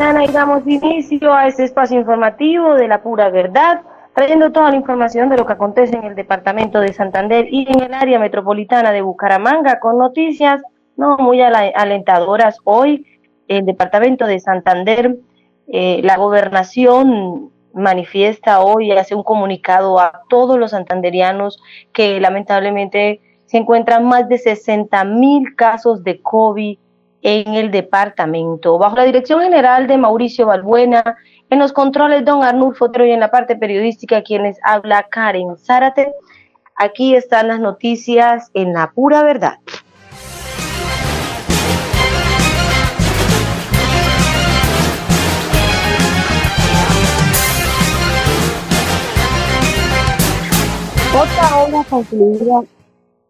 Mañana y damos inicio a este espacio informativo de la pura verdad, trayendo toda la información de lo que acontece en el departamento de Santander y en el área metropolitana de Bucaramanga, con noticias no muy alentadoras. Hoy, el departamento de Santander, eh, la gobernación manifiesta hoy, hace un comunicado a todos los santanderianos que lamentablemente se encuentran más de 60 mil casos de COVID en el departamento. Bajo la dirección general de Mauricio Balbuena, en los controles don Arnulfo Otero y en la parte periodística quienes habla Karen Zárate. Aquí están las noticias en la pura verdad. Otra obra concluida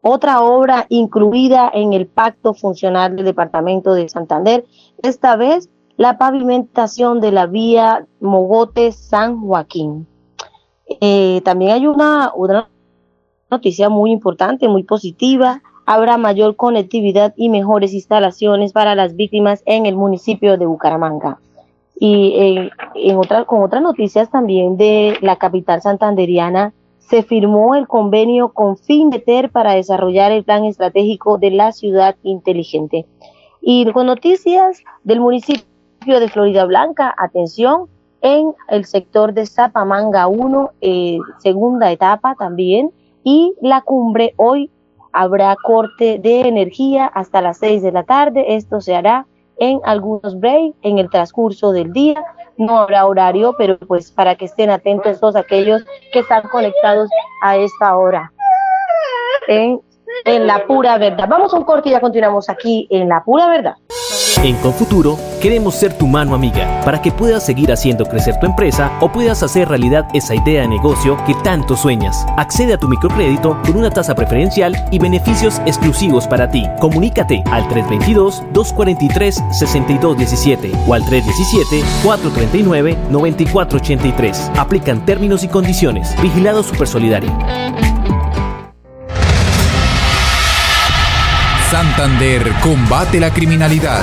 otra obra incluida en el pacto funcional del Departamento de Santander, esta vez la pavimentación de la vía Mogote-San Joaquín. Eh, también hay una, una noticia muy importante, muy positiva. Habrá mayor conectividad y mejores instalaciones para las víctimas en el municipio de Bucaramanga. Y en otra, con otras noticias también de la capital santanderiana, se firmó el convenio con FINDETER para desarrollar el plan estratégico de la ciudad inteligente. Y con noticias del municipio de Florida Blanca, atención, en el sector de Zapamanga 1, eh, segunda etapa también, y la cumbre hoy habrá corte de energía hasta las 6 de la tarde. Esto se hará en algunos breaks en el transcurso del día no habrá horario, pero pues para que estén atentos todos aquellos que están conectados a esta hora en, en la pura verdad. Vamos a un corte y ya continuamos aquí en la pura verdad. En Confuturo queremos ser tu mano amiga para que puedas seguir haciendo crecer tu empresa o puedas hacer realidad esa idea de negocio que tanto sueñas. Accede a tu microcrédito con una tasa preferencial y beneficios exclusivos para ti. Comunícate al 322-243-6217 o al 317-439-9483. Aplican términos y condiciones. Vigilado Supersolidario. Santander combate la criminalidad.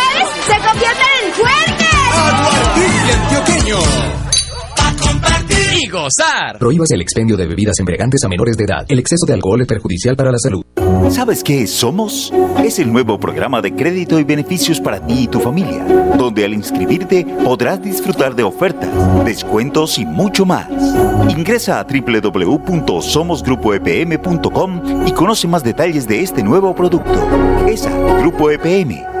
y gozar. Prohíbas el expendio de bebidas embriagantes a menores de edad. El exceso de alcohol es perjudicial para la salud. ¿Sabes qué es Somos? Es el nuevo programa de crédito y beneficios para ti y tu familia, donde al inscribirte podrás disfrutar de ofertas, descuentos y mucho más. Ingresa a www.somosgrupoepm.com y conoce más detalles de este nuevo producto. ESA, Grupo EPM.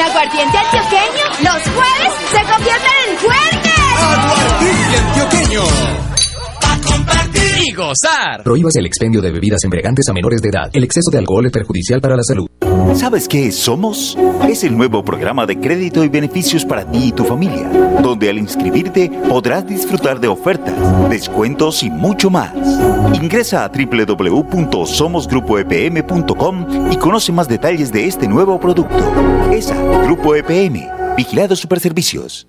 Aguardiente antioqueño, los jueves se convierten en juergues. Aguardiente antioqueño. Pa' compartir y gozar. Prohíbas el expendio de bebidas embriagantes a menores de edad. El exceso de alcohol es perjudicial para la salud. ¿Sabes qué es Somos? Es el nuevo programa de crédito y beneficios para ti y tu familia, donde al inscribirte podrás disfrutar de ofertas, descuentos y mucho más. Ingresa a www.somosgrupoepm.com y conoce más detalles de este nuevo producto. ESA, Grupo EPM, Vigilados Superservicios.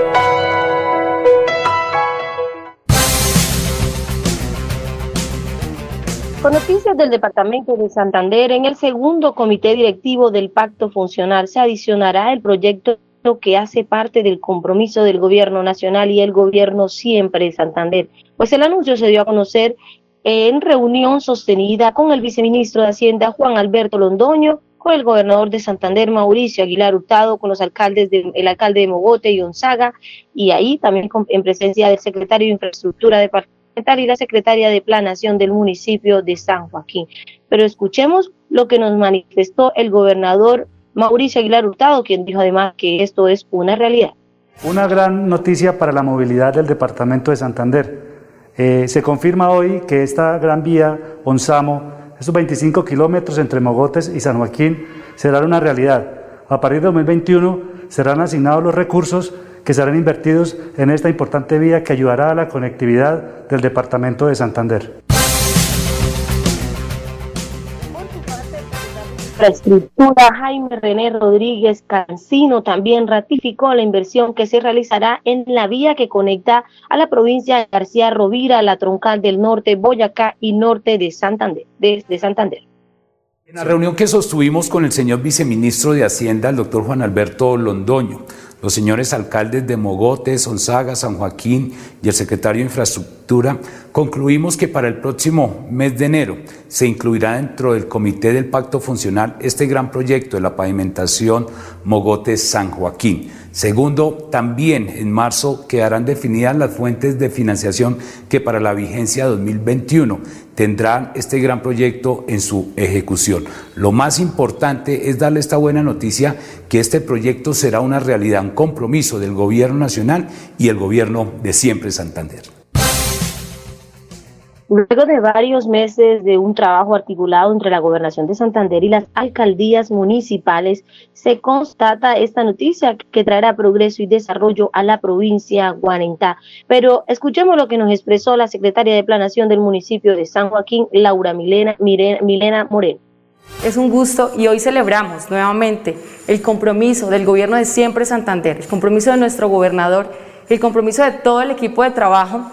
Del Departamento de Santander, en el segundo comité directivo del Pacto Funcional se adicionará el proyecto que hace parte del compromiso del Gobierno Nacional y el Gobierno siempre de Santander. Pues el anuncio se dio a conocer en reunión sostenida con el viceministro de Hacienda Juan Alberto Londoño, con el gobernador de Santander Mauricio Aguilar Hurtado, con los alcaldes de, el alcalde de Mogote y Onzaga, y ahí también en presencia del secretario de Infraestructura departamental y la secretaria de Planación del municipio de San Joaquín. Pero escuchemos lo que nos manifestó el gobernador Mauricio Aguilar Hurtado, quien dijo además que esto es una realidad. Una gran noticia para la movilidad del departamento de Santander. Eh, se confirma hoy que esta gran vía Onzamo, estos 25 kilómetros entre Mogotes y San Joaquín, será una realidad. A partir de 2021 serán asignados los recursos que serán invertidos en esta importante vía que ayudará a la conectividad del departamento de Santander. La estructura Jaime René Rodríguez Cancino también ratificó la inversión que se realizará en la vía que conecta a la provincia de García Rovira, la troncal del norte, Boyacá y norte de Santander. De, Santander. En la reunión que sostuvimos con el señor viceministro de Hacienda, el doctor Juan Alberto Londoño, los señores alcaldes de Mogote, Sonsaga, San Joaquín y el secretario de Infraestructura, concluimos que para el próximo mes de enero se incluirá dentro del Comité del Pacto Funcional este gran proyecto de la pavimentación Mogote-San Joaquín. Segundo, también en marzo quedarán definidas las fuentes de financiación que para la vigencia 2021 tendrán este gran proyecto en su ejecución. Lo más importante es darle esta buena noticia que este proyecto será una realidad, un compromiso del Gobierno Nacional y el Gobierno de siempre Santander. Luego de varios meses de un trabajo articulado entre la Gobernación de Santander y las alcaldías municipales, se constata esta noticia que traerá progreso y desarrollo a la provincia Guarentá. Pero escuchemos lo que nos expresó la secretaria de Planación del municipio de San Joaquín, Laura Milena, Milena Moreno. Es un gusto y hoy celebramos nuevamente el compromiso del gobierno de siempre Santander, el compromiso de nuestro gobernador, el compromiso de todo el equipo de trabajo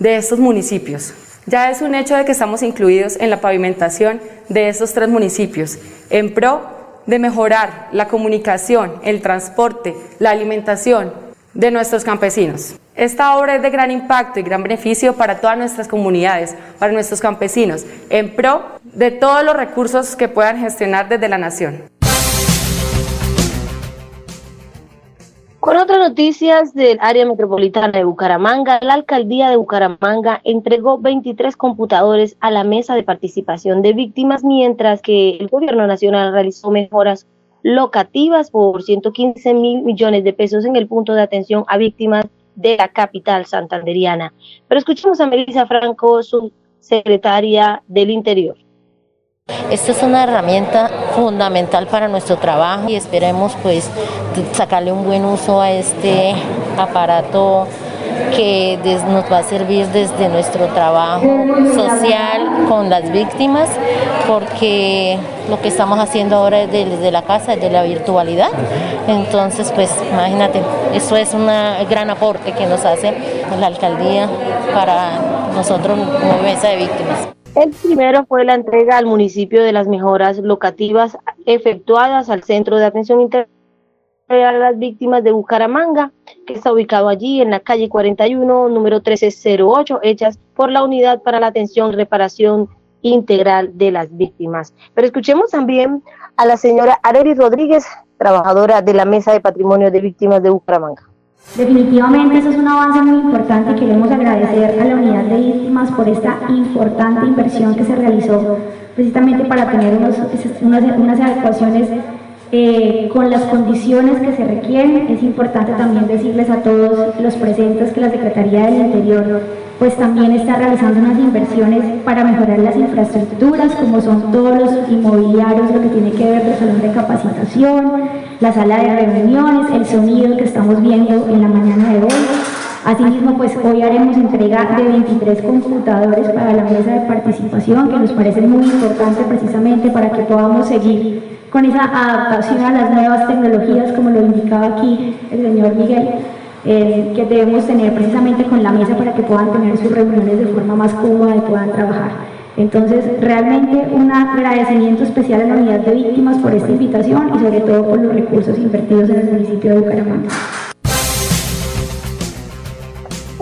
de estos municipios. Ya es un hecho de que estamos incluidos en la pavimentación de estos tres municipios, en pro de mejorar la comunicación, el transporte, la alimentación de nuestros campesinos. Esta obra es de gran impacto y gran beneficio para todas nuestras comunidades, para nuestros campesinos, en pro de todos los recursos que puedan gestionar desde la nación. Con otras noticias del área metropolitana de Bucaramanga, la alcaldía de Bucaramanga entregó 23 computadores a la mesa de participación de víctimas, mientras que el gobierno nacional realizó mejoras locativas por 115 mil millones de pesos en el punto de atención a víctimas de la capital santanderiana. Pero escuchemos a Melissa Franco, su secretaria del Interior. Esta es una herramienta fundamental para nuestro trabajo y esperemos pues sacarle un buen uso a este aparato que nos va a servir desde nuestro trabajo social con las víctimas, porque lo que estamos haciendo ahora es desde la casa, es de la virtualidad. Entonces, pues imagínate, eso es un gran aporte que nos hace la alcaldía para nosotros como mesa de víctimas. El primero fue la entrega al municipio de las mejoras locativas efectuadas al Centro de Atención Integral a las víctimas de Bucaramanga, que está ubicado allí en la calle 41, número 1308, hechas por la Unidad para la Atención y Reparación Integral de las Víctimas. Pero escuchemos también a la señora Arely Rodríguez, trabajadora de la Mesa de Patrimonio de Víctimas de Bucaramanga. Definitivamente eso es un avance muy importante y queremos agradecer a la por esta importante inversión que se realizó precisamente para tener unos, unas, unas adecuaciones eh, con las condiciones que se requieren. Es importante también decirles a todos los presentes que la Secretaría del Interior pues también está realizando unas inversiones para mejorar las infraestructuras, como son todos los inmobiliarios, lo que tiene que ver el salón de capacitación, la sala de reuniones, el sonido que estamos viendo en la mañana de hoy. Asimismo, pues hoy haremos entrega de 23 computadores para la mesa de participación, que nos parece muy importante precisamente para que podamos seguir con esa adaptación a las nuevas tecnologías, como lo indicaba aquí el señor Miguel, eh, que debemos tener precisamente con la mesa para que puedan tener sus reuniones de forma más cómoda y puedan trabajar. Entonces, realmente un agradecimiento especial a la unidad de víctimas por esta invitación y sobre todo por los recursos invertidos en el municipio de Bucaramanga.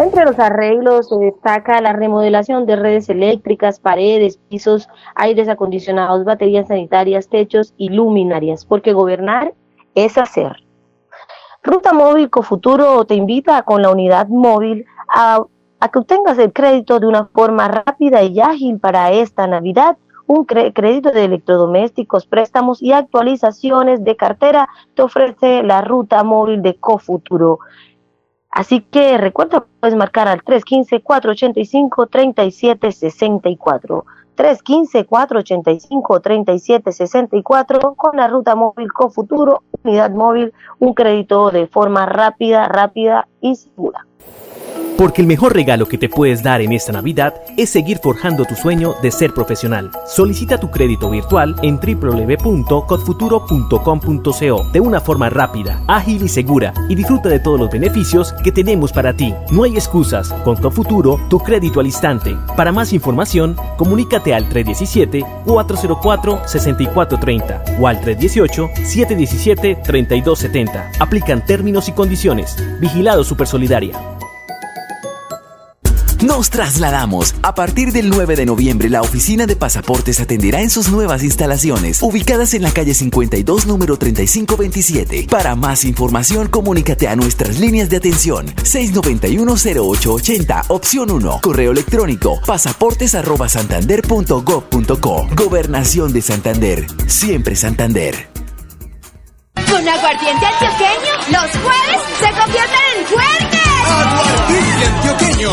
Entre los arreglos se destaca la remodelación de redes eléctricas, paredes, pisos, aires acondicionados, baterías sanitarias, techos y luminarias, porque gobernar es hacer. Ruta Móvil Cofuturo te invita con la unidad móvil a, a que obtengas el crédito de una forma rápida y ágil para esta Navidad un crédito de electrodomésticos, préstamos y actualizaciones de cartera te ofrece la ruta móvil de Cofuturo. Así que recuerda, puedes marcar al 315-485-3764. 315-485-3764 con la ruta móvil Cofuturo, unidad móvil, un crédito de forma rápida, rápida y segura. Porque el mejor regalo que te puedes dar en esta Navidad es seguir forjando tu sueño de ser profesional. Solicita tu crédito virtual en www.codfuturo.com.co de una forma rápida, ágil y segura y disfruta de todos los beneficios que tenemos para ti. No hay excusas. Con Codfuturo, tu crédito al instante. Para más información, comunícate al 317-404-6430 o al 318-717-3270. Aplican términos y condiciones. Vigilado Supersolidaria. Nos trasladamos. A partir del 9 de noviembre, la oficina de pasaportes atenderá en sus nuevas instalaciones, ubicadas en la calle 52, número 3527. Para más información, comunícate a nuestras líneas de atención 691-0880, opción 1, correo electrónico pasaportes.santander.gov.co. Gobernación de Santander. Siempre Santander. Con aguardiente antioqueño, los jueves se convierten en fuertes. Aguardiente antioqueño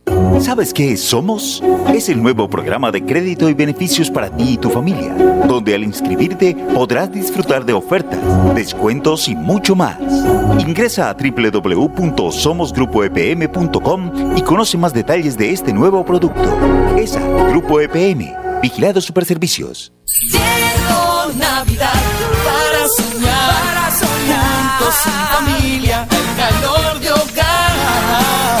¿Sabes qué Somos? Es el nuevo programa de crédito y beneficios para ti y tu familia, donde al inscribirte podrás disfrutar de ofertas, descuentos y mucho más. Ingresa a www.somosgrupoepm.com y conoce más detalles de este nuevo producto. ESA, Grupo EPM, Vigilado Superservicios. Llegó Navidad para soñar, para soñar, juntos sin familia, el calor de hogar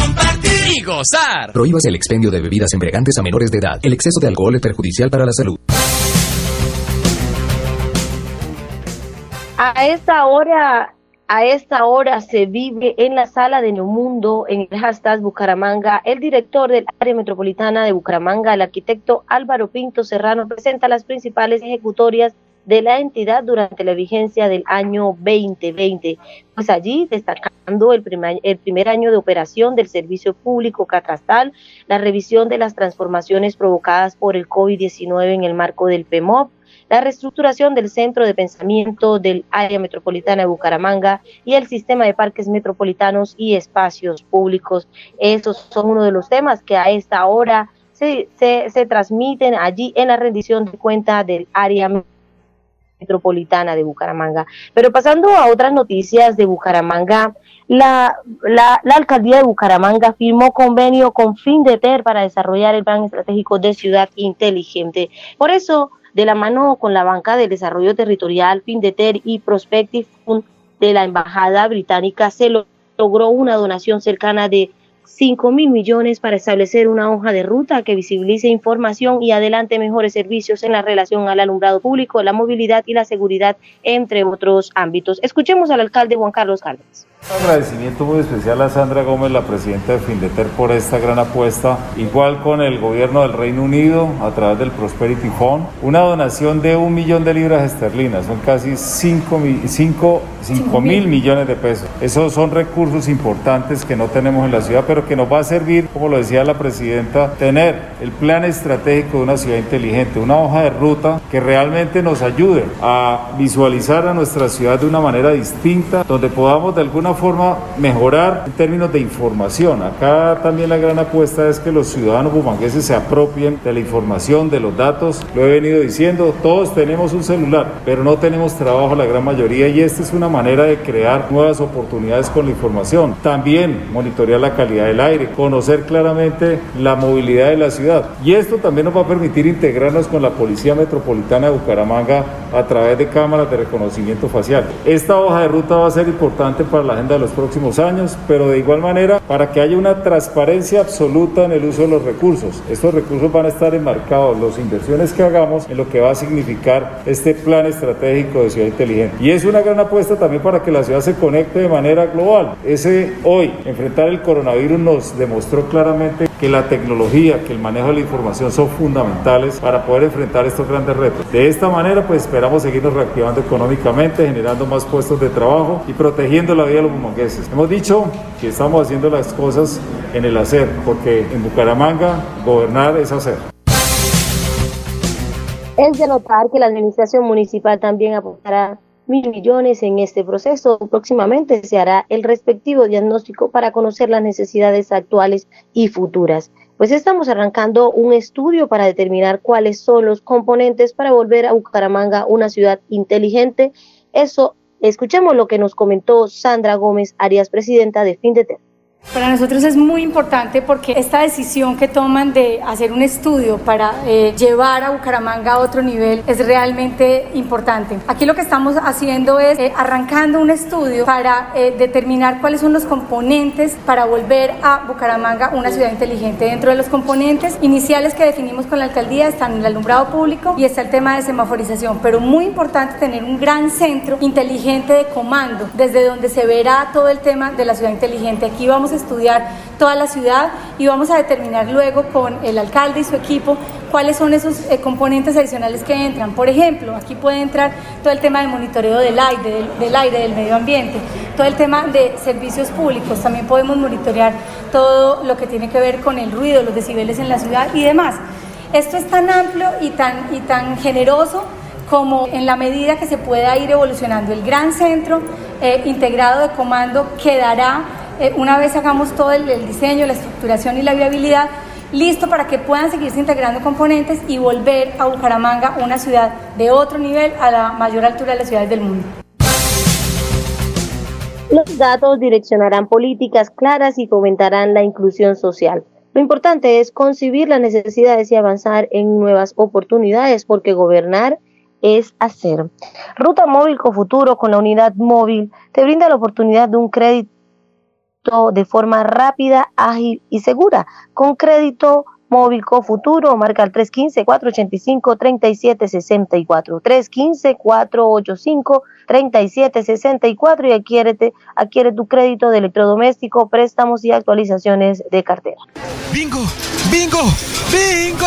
Compartir y gozar. Prohíbas el expendio de bebidas embriagantes a menores de edad. El exceso de alcohol es perjudicial para la salud. A esta hora, a esta hora se vive en la sala de Neomundo, en el hashtag Bucaramanga, el director del área metropolitana de Bucaramanga, el arquitecto Álvaro Pinto Serrano, presenta las principales ejecutorias de la entidad durante la vigencia del año 2020. Pues allí destacando el primer, año de operación del servicio público catastral, la revisión de las transformaciones provocadas por el COVID-19 en el marco del PEMOP, la reestructuración del centro de pensamiento del área metropolitana de Bucaramanga y el sistema de parques metropolitanos y espacios públicos. Esos son uno de los temas que a esta hora se, se, se transmiten allí en la rendición de cuenta del área metropolitana de Bucaramanga. Pero pasando a otras noticias de Bucaramanga, la, la, la, alcaldía de Bucaramanga firmó convenio con FINDETER para desarrollar el plan estratégico de ciudad inteligente. Por eso, de la mano con la banca de desarrollo territorial, FINDETER y Prospective Fund de la Embajada Británica, se logró una donación cercana de 5 mil millones para establecer una hoja de ruta que visibilice información y adelante mejores servicios en la relación al alumbrado público, la movilidad y la seguridad, entre otros ámbitos. Escuchemos al alcalde Juan Carlos Cárdenas. Un agradecimiento muy especial a Sandra Gómez, la presidenta de Findeter, por esta gran apuesta. Igual con el gobierno del Reino Unido a través del Prosperity Fund. Una donación de un millón de libras esterlinas, son casi 5 mil millones de pesos. Esos son recursos importantes que no tenemos en la ciudad, pero que nos va a servir, como lo decía la presidenta, tener el plan estratégico de una ciudad inteligente, una hoja de ruta que realmente nos ayude a visualizar a nuestra ciudad de una manera distinta, donde podamos de alguna forma mejorar en términos de información. Acá también la gran apuesta es que los ciudadanos bumangueses se apropien de la información, de los datos. Lo he venido diciendo, todos tenemos un celular, pero no tenemos trabajo la gran mayoría y esta es una manera de crear nuevas oportunidades con la información. También monitorear la calidad del aire, conocer claramente la movilidad de la ciudad. Y esto también nos va a permitir integrarnos con la Policía Metropolitana de Bucaramanga a través de cámaras de reconocimiento facial. Esta hoja de ruta va a ser importante para la agenda de los próximos años, pero de igual manera para que haya una transparencia absoluta en el uso de los recursos. Estos recursos van a estar enmarcados, las inversiones que hagamos, en lo que va a significar este plan estratégico de ciudad inteligente. Y es una gran apuesta también para que la ciudad se conecte de manera global. Ese hoy, enfrentar el coronavirus nos demostró claramente que la tecnología, que el manejo de la información son fundamentales para poder enfrentar estos grandes retos. De esta manera, pues esperamos seguirnos reactivando económicamente, generando más puestos de trabajo y protegiendo la vida de los bumangueses. Hemos dicho que estamos haciendo las cosas en el hacer, porque en Bucaramanga gobernar es hacer. Es de notar que la administración municipal también aportará mil millones en este proceso. Próximamente se hará el respectivo diagnóstico para conocer las necesidades actuales y futuras. Pues estamos arrancando un estudio para determinar cuáles son los componentes para volver a Bucaramanga una ciudad inteligente. Eso, escuchemos lo que nos comentó Sandra Gómez Arias, presidenta de FinDeter. Para nosotros es muy importante porque esta decisión que toman de hacer un estudio para eh, llevar a Bucaramanga a otro nivel es realmente importante. Aquí lo que estamos haciendo es eh, arrancando un estudio para eh, determinar cuáles son los componentes para volver a Bucaramanga una ciudad inteligente. Dentro de los componentes iniciales que definimos con la alcaldía están el alumbrado público y está el tema de semaforización, pero muy importante tener un gran centro inteligente de comando desde donde se verá todo el tema de la ciudad inteligente. Aquí vamos estudiar toda la ciudad y vamos a determinar luego con el alcalde y su equipo cuáles son esos eh, componentes adicionales que entran. Por ejemplo, aquí puede entrar todo el tema del monitoreo del aire, del, del, aire, del medio ambiente, todo el tema de servicios públicos, también podemos monitorear todo lo que tiene que ver con el ruido, los decibeles en la ciudad y demás. Esto es tan amplio y tan, y tan generoso como en la medida que se pueda ir evolucionando. El gran centro eh, integrado de comando quedará eh, una vez hagamos todo el, diseño, la estructuración y la viabilidad, listo para que puedan seguirse integrando componentes y volver a Bucaramanga, una ciudad de otro nivel, a la mayor altura de las ciudades del mundo. Los datos direccionarán políticas claras y fomentarán la inclusión social. Lo importante es concebir las necesidades y avanzar en nuevas oportunidades, porque gobernar es hacer. Ruta Móvil Cofuturo con la unidad móvil te brinda la oportunidad de un crédito de forma rápida, ágil y segura. Con crédito móvil Cofuturo, marca el 315-485-3764. 315-485-3764 y adquiere tu crédito de electrodoméstico, préstamos y actualizaciones de cartera. ¡Bingo! ¡Bingo! ¡Bingo!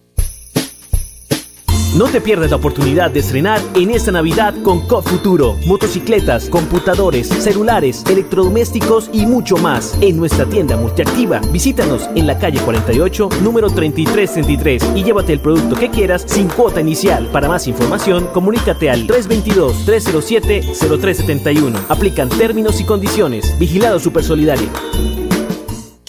No te pierdas la oportunidad de estrenar en esta Navidad con COP Futuro. Motocicletas, computadores, celulares, electrodomésticos y mucho más en nuestra tienda multiactiva. Visítanos en la calle 48, número 3333 y llévate el producto que quieras sin cuota inicial. Para más información, comunícate al 322-307-0371. Aplican términos y condiciones. Vigilado Super Solidario.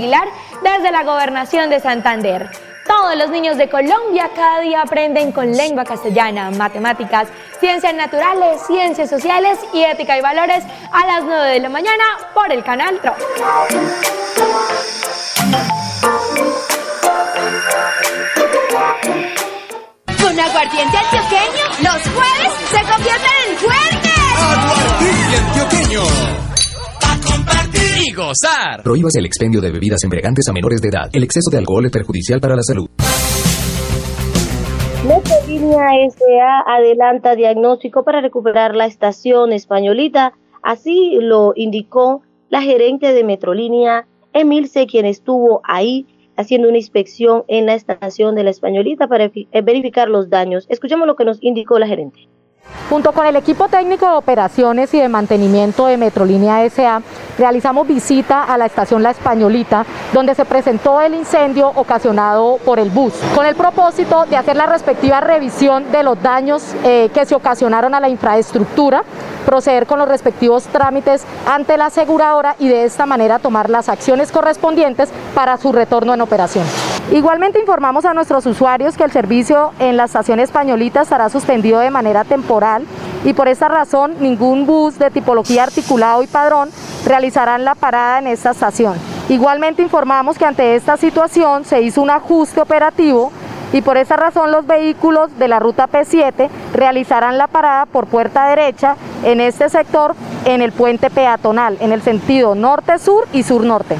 Aguilar desde la gobernación de Santander. Todos los niños de Colombia cada día aprenden con lengua castellana, matemáticas, ciencias naturales, ciencias sociales y ética y valores a las 9 de la mañana por el canal TRO. Con aguardiente antioqueño, los jueves se convierten en fuertes. Aguardiente antioqueño. Y gozar. Prohíbas el expendio de bebidas embriagantes a menores de edad. El exceso de alcohol es perjudicial para la salud. Metrolínea SA adelanta diagnóstico para recuperar la estación españolita. Así lo indicó la gerente de Metrolínea, Emilce, quien estuvo ahí haciendo una inspección en la estación de la españolita para eh, verificar los daños. Escuchemos lo que nos indicó la gerente. Junto con el equipo técnico de operaciones y de mantenimiento de Metrolínea SA, realizamos visita a la estación La Españolita, donde se presentó el incendio ocasionado por el bus, con el propósito de hacer la respectiva revisión de los daños eh, que se ocasionaron a la infraestructura, proceder con los respectivos trámites ante la aseguradora y de esta manera tomar las acciones correspondientes para su retorno en operación. Igualmente informamos a nuestros usuarios que el servicio en la estación españolita estará suspendido de manera temporal y por esta razón ningún bus de tipología articulado y padrón realizarán la parada en esta estación. Igualmente informamos que ante esta situación se hizo un ajuste operativo y por esa razón los vehículos de la ruta P7 realizarán la parada por puerta derecha en este sector en el puente peatonal, en el sentido norte-sur y sur-norte.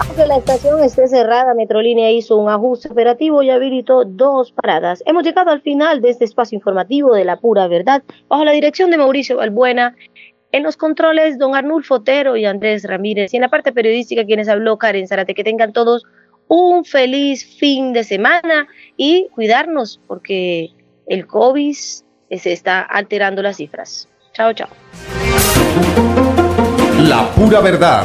Aunque la estación esté cerrada, Metrolínea hizo un ajuste operativo y habilitó dos paradas. Hemos llegado al final de este espacio informativo de la pura verdad, bajo la dirección de Mauricio Balbuena. En los controles, don Arnulfo Otero y Andrés Ramírez. Y en la parte periodística, quienes habló Karen Zarate. Que tengan todos un feliz fin de semana y cuidarnos porque el COVID se está alterando las cifras. Chao, chao. La pura verdad.